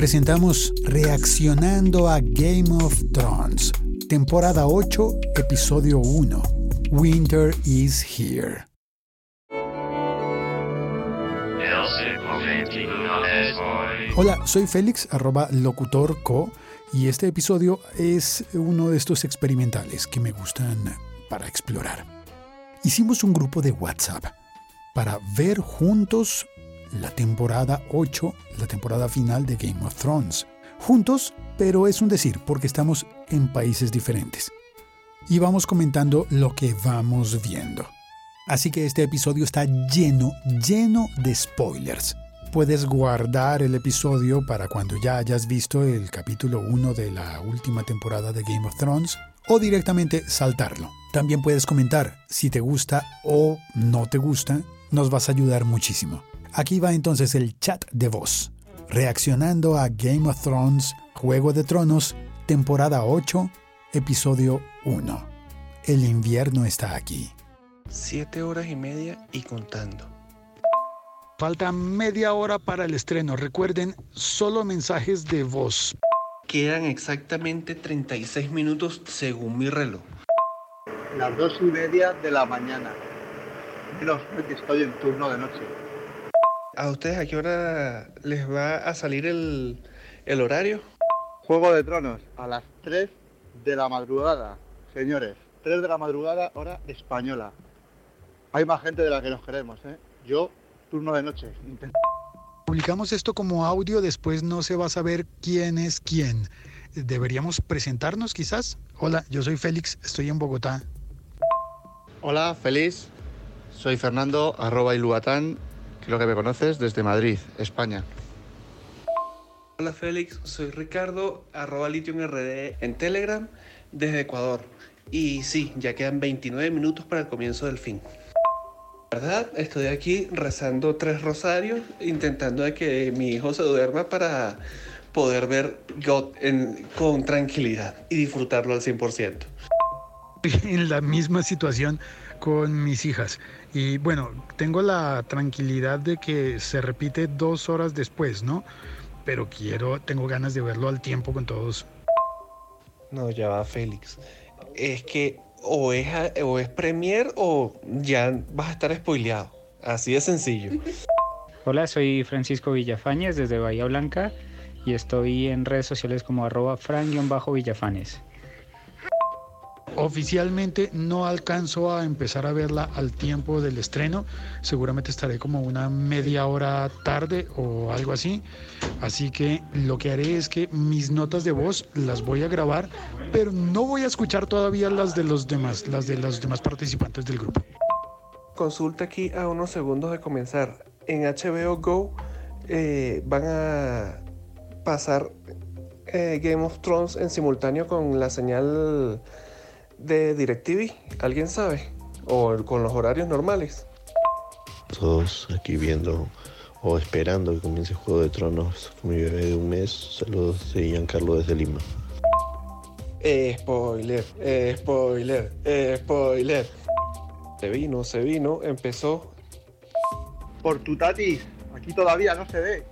presentamos Reaccionando a Game of Thrones, temporada 8, episodio 1. Winter is here. Hola, soy Félix, arroba locutorco, y este episodio es uno de estos experimentales que me gustan para explorar. Hicimos un grupo de WhatsApp para ver juntos la temporada 8, la temporada final de Game of Thrones. Juntos, pero es un decir, porque estamos en países diferentes. Y vamos comentando lo que vamos viendo. Así que este episodio está lleno, lleno de spoilers. Puedes guardar el episodio para cuando ya hayas visto el capítulo 1 de la última temporada de Game of Thrones o directamente saltarlo. También puedes comentar si te gusta o no te gusta, nos vas a ayudar muchísimo. Aquí va entonces el chat de voz, reaccionando a Game of Thrones, Juego de Tronos, temporada 8, episodio 1. El invierno está aquí. Siete horas y media y contando. Falta media hora para el estreno. Recuerden, solo mensajes de voz. Quedan exactamente 36 minutos según mi reloj. Las dos y media de la mañana. Menos mal que estoy en turno de noche. ¿A ustedes a qué hora les va a salir el, el horario? Juego de Tronos, a las 3 de la madrugada. Señores, 3 de la madrugada, hora española. Hay más gente de la que nos queremos, ¿eh? Yo turno de noche. Publicamos esto como audio, después no se va a saber quién es quién. ¿Deberíamos presentarnos quizás? Hola, yo soy Félix, estoy en Bogotá. Hola, feliz. Soy Fernando, arroba Iluatán, creo que me conoces, desde Madrid, España. Hola Félix, soy Ricardo, arroba RD en Telegram, desde Ecuador. Y sí, ya quedan 29 minutos para el comienzo del fin verdad, estoy aquí rezando tres rosarios, intentando de que mi hijo se duerma para poder ver God con tranquilidad y disfrutarlo al 100%. En la misma situación con mis hijas. Y bueno, tengo la tranquilidad de que se repite dos horas después, ¿no? Pero quiero, tengo ganas de verlo al tiempo con todos. No, ya va Félix. Es que o es, o es Premier o ya vas a estar spoileado. Así de sencillo. Hola, soy Francisco Villafañez desde Bahía Blanca y estoy en redes sociales como arroba fran-villafanes. Oficialmente no alcanzo a empezar a verla al tiempo del estreno. Seguramente estaré como una media hora tarde o algo así. Así que lo que haré es que mis notas de voz las voy a grabar, pero no voy a escuchar todavía las de los demás, las de los demás participantes del grupo. Consulta aquí a unos segundos de comenzar. En HBO Go eh, van a pasar eh, Game of Thrones en simultáneo con la señal de DirecTV? ¿Alguien sabe? ¿O con los horarios normales? Todos aquí viendo o esperando que comience Juego de Tronos con mi bebé de un mes. Saludos de Giancarlo desde Lima. spoiler, spoiler, spoiler. Se vino, se vino, empezó. Por tu tatis, aquí todavía no se ve.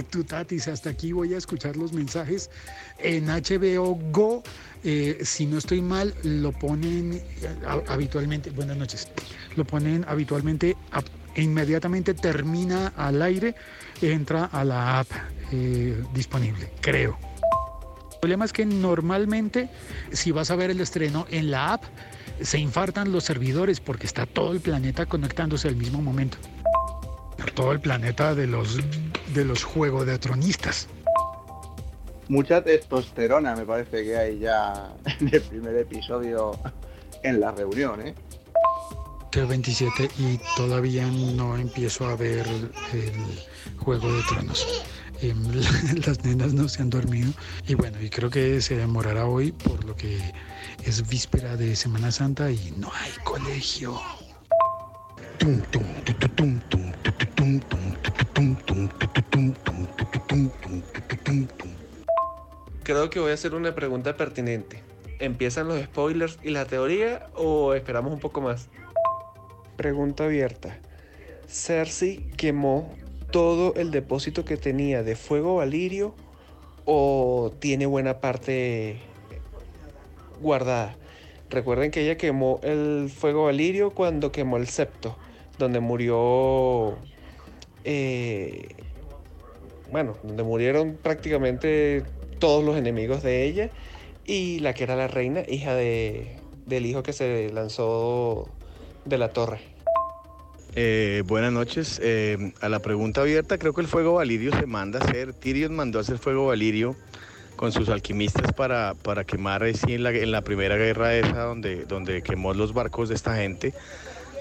Tu tatis, hasta aquí voy a escuchar los mensajes en HBO Go eh, si no estoy mal, lo ponen eh, habitualmente, buenas noches, lo ponen habitualmente, inmediatamente termina al aire, entra a la app eh, disponible, creo. El problema es que normalmente si vas a ver el estreno en la app, se infartan los servidores porque está todo el planeta conectándose al mismo momento. Todo el planeta de los, de los juegos de tronistas mucha testosterona me parece que hay ya en el primer episodio en la reunión, ¿eh? 27 y todavía no empiezo a ver el Juego de Tronos. Em, las nenas no se han dormido y bueno, y creo que se demorará hoy por lo que es víspera de Semana Santa y no hay colegio creo que voy a hacer una pregunta pertinente. ¿Empiezan los spoilers y la teoría o esperamos un poco más? Pregunta abierta. Cersei quemó todo el depósito que tenía de fuego valirio o tiene buena parte guardada. Recuerden que ella quemó el fuego valirio cuando quemó el septo, donde murió, eh, bueno, donde murieron prácticamente todos los enemigos de ella y la que era la reina, hija de, del hijo que se lanzó de la torre. Eh, buenas noches. Eh, a la pregunta abierta, creo que el fuego valirio se manda a hacer. Tyrion mandó a hacer fuego valirio con sus alquimistas para, para quemar así en la, en la primera guerra esa donde, donde quemó los barcos de esta gente.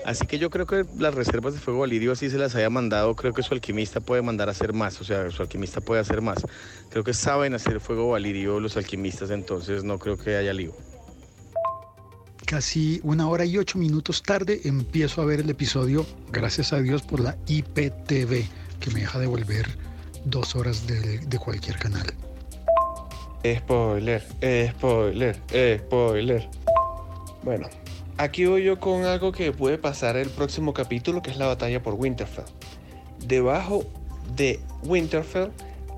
Así que yo creo que las reservas de fuego valirio así se las haya mandado, creo que su alquimista puede mandar a hacer más, o sea, su alquimista puede hacer más. Creo que saben hacer fuego valirio los alquimistas, entonces no creo que haya lío. Casi una hora y ocho minutos tarde empiezo a ver el episodio, gracias a Dios por la IPTV, que me deja devolver dos horas de, de cualquier canal. Spoiler, spoiler, spoiler. Bueno, aquí voy yo con algo que puede pasar el próximo capítulo, que es la batalla por Winterfell. Debajo de Winterfell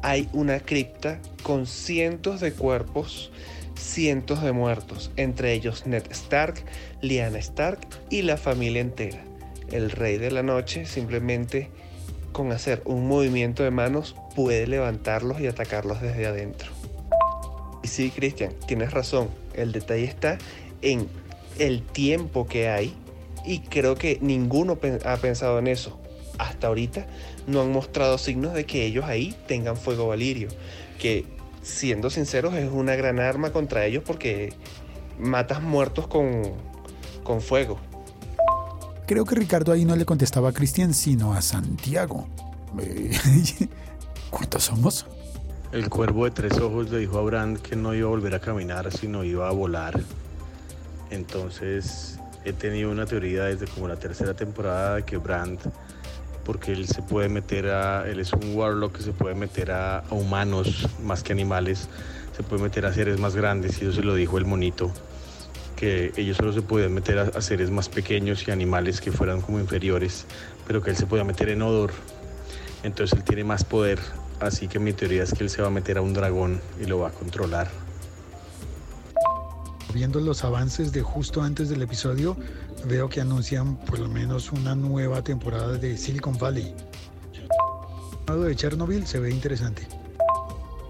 hay una cripta con cientos de cuerpos, cientos de muertos, entre ellos Ned Stark, Lyanna Stark y la familia entera. El rey de la noche simplemente con hacer un movimiento de manos puede levantarlos y atacarlos desde adentro. Y sí, Cristian, tienes razón. El detalle está en el tiempo que hay y creo que ninguno ha pensado en eso. Hasta ahorita no han mostrado signos de que ellos ahí tengan fuego valirio, que siendo sinceros es una gran arma contra ellos porque matas muertos con, con fuego. Creo que Ricardo ahí no le contestaba a Cristian, sino a Santiago. ¿Cuántos somos? El cuervo de tres ojos le dijo a Brand que no iba a volver a caminar, sino iba a volar. Entonces he tenido una teoría desde como la tercera temporada de que Brand, porque él se puede meter a, él es un warlock que se puede meter a, humanos más que animales, se puede meter a seres más grandes y eso se lo dijo el monito, que ellos solo se podían meter a, a seres más pequeños y animales que fueran como inferiores, pero que él se podía meter en odor. Entonces él tiene más poder Así que mi teoría es que él se va a meter a un dragón y lo va a controlar. Viendo los avances de justo antes del episodio, veo que anuncian por lo menos una nueva temporada de Silicon Valley. El de Chernobyl se ve interesante.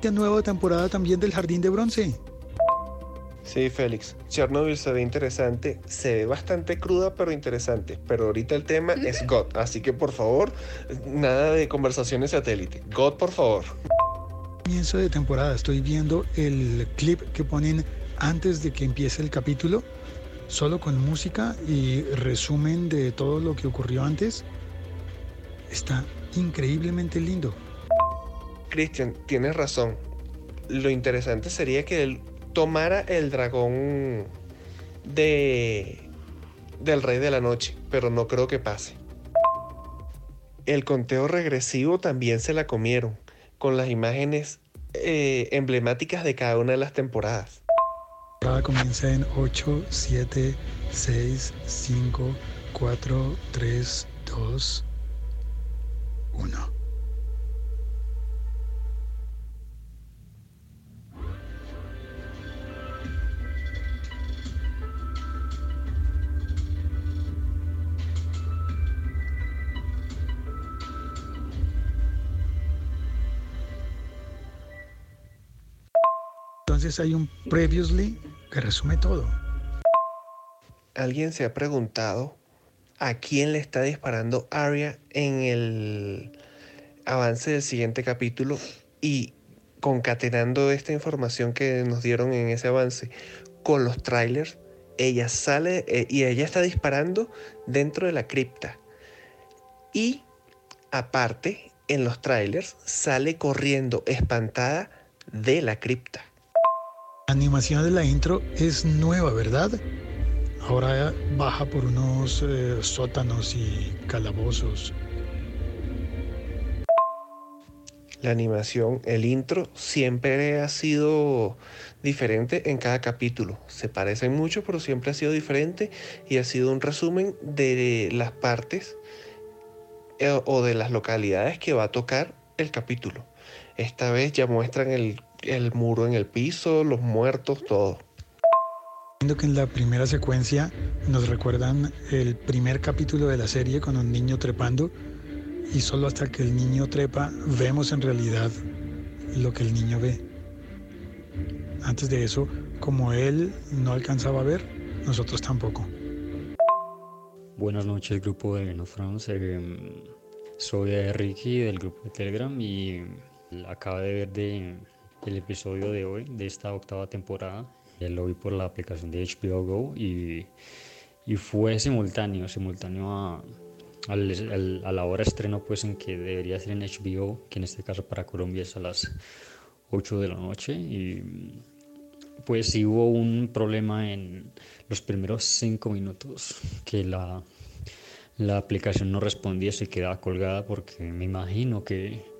La nueva temporada también del Jardín de Bronce. Sí, Félix. Chernobyl se ve interesante, se ve bastante cruda pero interesante. Pero ahorita el tema es God, así que por favor, nada de conversaciones satélite. God, por favor. Comienzo de temporada, estoy viendo el clip que ponen antes de que empiece el capítulo, solo con música y resumen de todo lo que ocurrió antes. Está increíblemente lindo. Christian, tienes razón. Lo interesante sería que el tomara el dragón de del rey de la noche, pero no creo que pase. El conteo regresivo también se la comieron, con las imágenes eh, emblemáticas de cada una de las temporadas. Cada comienza en 8, 7, 6, 5, 4, 3, 2, 1. Entonces hay un previously que resume todo. ¿Alguien se ha preguntado a quién le está disparando Arya en el avance del siguiente capítulo y concatenando esta información que nos dieron en ese avance con los trailers? Ella sale eh, y ella está disparando dentro de la cripta. Y aparte, en los trailers sale corriendo espantada de la cripta. La animación de la intro es nueva, ¿verdad? Ahora baja por unos eh, sótanos y calabozos. La animación, el intro, siempre ha sido diferente en cada capítulo. Se parecen mucho, pero siempre ha sido diferente y ha sido un resumen de las partes eh, o de las localidades que va a tocar el capítulo. Esta vez ya muestran el, el muro en el piso, los muertos, todo. Viendo que en la primera secuencia nos recuerdan el primer capítulo de la serie con un niño trepando y solo hasta que el niño trepa vemos en realidad lo que el niño ve. Antes de eso, como él no alcanzaba a ver, nosotros tampoco. Buenas noches, grupo de No France. Eh, soy Ricky del grupo de Telegram y acabo de ver de, el episodio de hoy, de esta octava temporada. Lo vi por la aplicación de HBO Go y, y fue simultáneo, simultáneo a, a la hora estreno pues en que debería ser en HBO, que en este caso para Colombia es a las 8 de la noche y pues sí hubo un problema en los primeros 5 minutos que la, la aplicación no respondía, se quedaba colgada porque me imagino que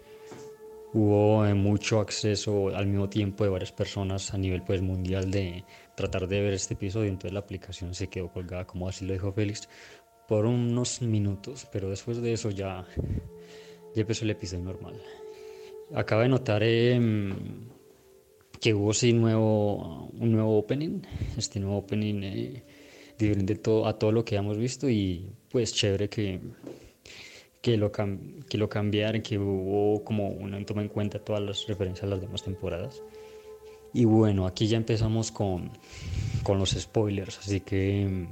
hubo eh, mucho acceso al mismo tiempo de varias personas a nivel pues mundial de tratar de ver este episodio, entonces la aplicación se quedó colgada como así lo dijo Félix por unos minutos, pero después de eso ya, ya empezó el episodio normal. Acabo de notar em, que hubo sí nuevo, un nuevo opening, este nuevo opening eh, diferente a todo lo que hemos visto. Y pues chévere que, que, lo, que lo cambiaron, que hubo como una toma en cuenta todas las referencias a las demás temporadas. Y bueno, aquí ya empezamos con, con los spoilers, así que em,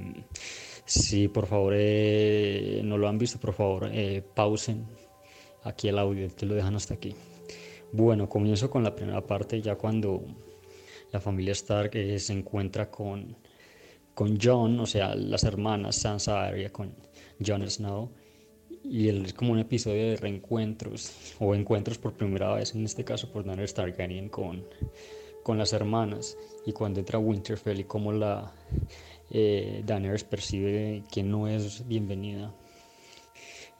si por favor eh, no lo han visto, por favor eh, pausen aquí el audio, te lo dejan hasta aquí. Bueno, comienzo con la primera parte, ya cuando la familia Stark eh, se encuentra con, con John, o sea, las hermanas Sansa Arya con Jon Snow, y es como un episodio de reencuentros, o encuentros por primera vez, en este caso por Daenerys Targaryen con, con las hermanas, y cuando entra Winterfell y como la eh, percibe que no es bienvenida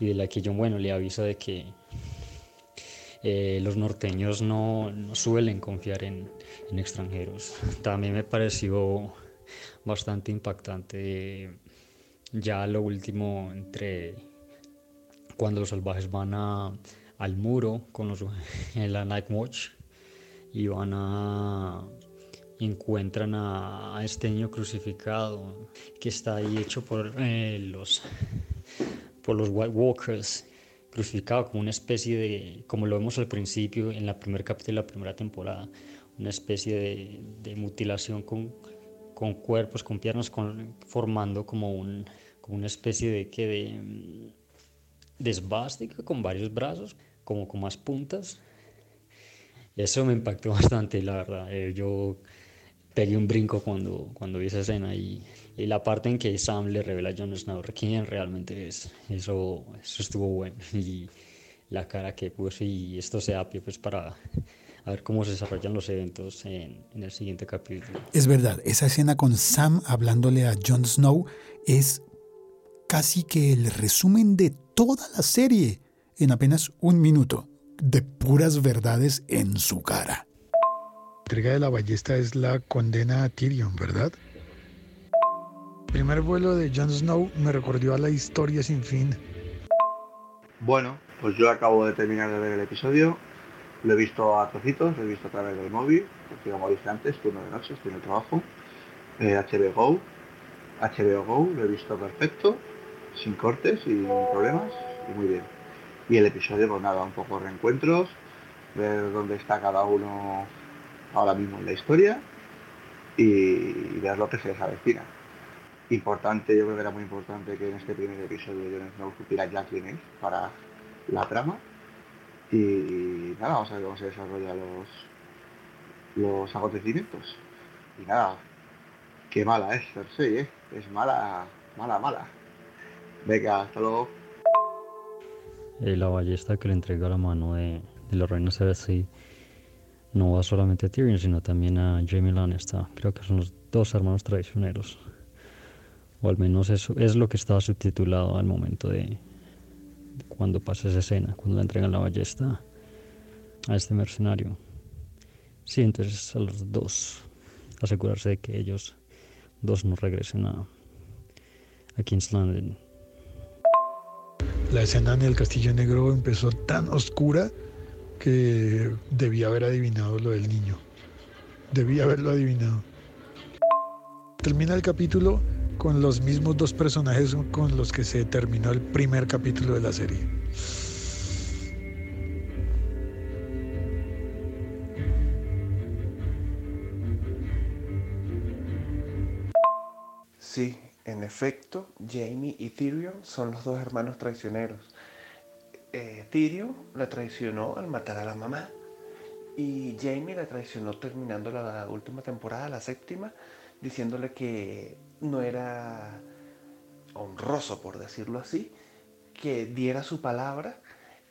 y de la que John bueno le avisa de que eh, los norteños no, suelen confiar en, extranjeros. También me pareció bastante impactante ya lo último entre cuando los salvajes van a, al muro con los, en la Night Watch y van a encuentran a, este niño crucificado que está ahí hecho por eh, los por los White Walkers crucificado como una especie de como lo vemos al principio en la primer capítulo de la primera temporada una especie de, de mutilación con, con, cuerpos con piernas con, formando como un como una especie de que de, de con varios brazos como con más puntas. Eso me impactó bastante la verdad. Eh, yo pegué un brinco cuando, cuando vi esa escena y, y, la parte en que Sam le revela a Jon Snow quién realmente es, eso, eso estuvo bueno. Y la cara que puso y esto se da pues para a ver cómo se desarrollan los eventos en, en, el siguiente capítulo. Es verdad, esa escena con Sam hablándole a Jon Snow es casi que el resumen de toda la serie en apenas un minuto de puras verdades en su cara entrega de la ballesta es la condena a Tyrion, ¿verdad? El primer vuelo de Jon Snow me recordó a la historia sin fin. Bueno, pues yo acabo de terminar de ver el episodio. Lo he visto a trocitos, lo he visto a través del móvil, porque como dije antes, turno de noche, estoy en el trabajo. Eh, HBO Go. HBO Go, lo he visto perfecto, sin cortes y sin problemas, y muy bien. Y el episodio, pues nada, un poco reencuentros, ver dónde está cada uno ahora mismo en la historia y ver lo que se les avecina. Importante, yo creo que era muy importante que en este primer episodio Jon Snow supiera ya quién es para la trama. Y nada, vamos a ver cómo se desarrollan los, los acontecimientos. Y nada, qué mala es Cersei, ¿eh? Es mala, mala, mala. Venga, hasta luego. Eh, la ballesta que le entrega la mano de, los reinos Cersei no va solamente a Tyrion, sino también a Jamie Lannister. Creo que son los dos hermanos traicioneros. O al menos eso es lo que estaba subtitulado al momento de, cuando pasa esa escena, cuando le entregan la ballesta a este mercenario. Sí, entonces a los dos, asegurarse de que ellos dos no regresen a, a King's Landing. La escena en el Castillo Negro empezó tan oscura que debía haber adivinado lo del niño. Debía haberlo adivinado. Termina el capítulo con los mismos dos personajes con los que se terminó el primer capítulo de la serie. Efecto, Jamie y Tyrion son los dos hermanos traicioneros. Eh, Tyrion la traicionó al matar a la mamá y Jamie la traicionó terminando la última temporada, la séptima, diciéndole que no era honroso, por decirlo así, que diera su palabra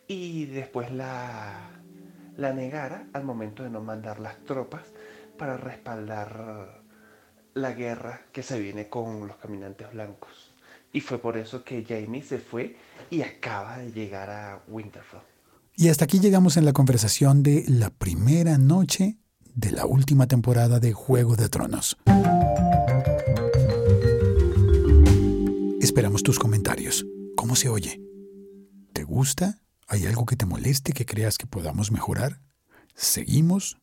y después la, la negara al momento de no mandar las tropas para respaldar la guerra que se viene con los caminantes blancos. Y fue por eso que Jamie se fue y acaba de llegar a Winterfell. Y hasta aquí llegamos en la conversación de la primera noche de la última temporada de Juego de Tronos. Esperamos tus comentarios. ¿Cómo se oye? ¿Te gusta? ¿Hay algo que te moleste que creas que podamos mejorar? ¿Seguimos?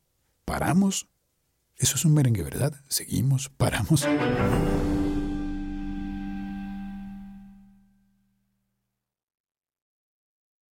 ¿Paramos? Eso es un merengue, ¿verdad? Seguimos, paramos.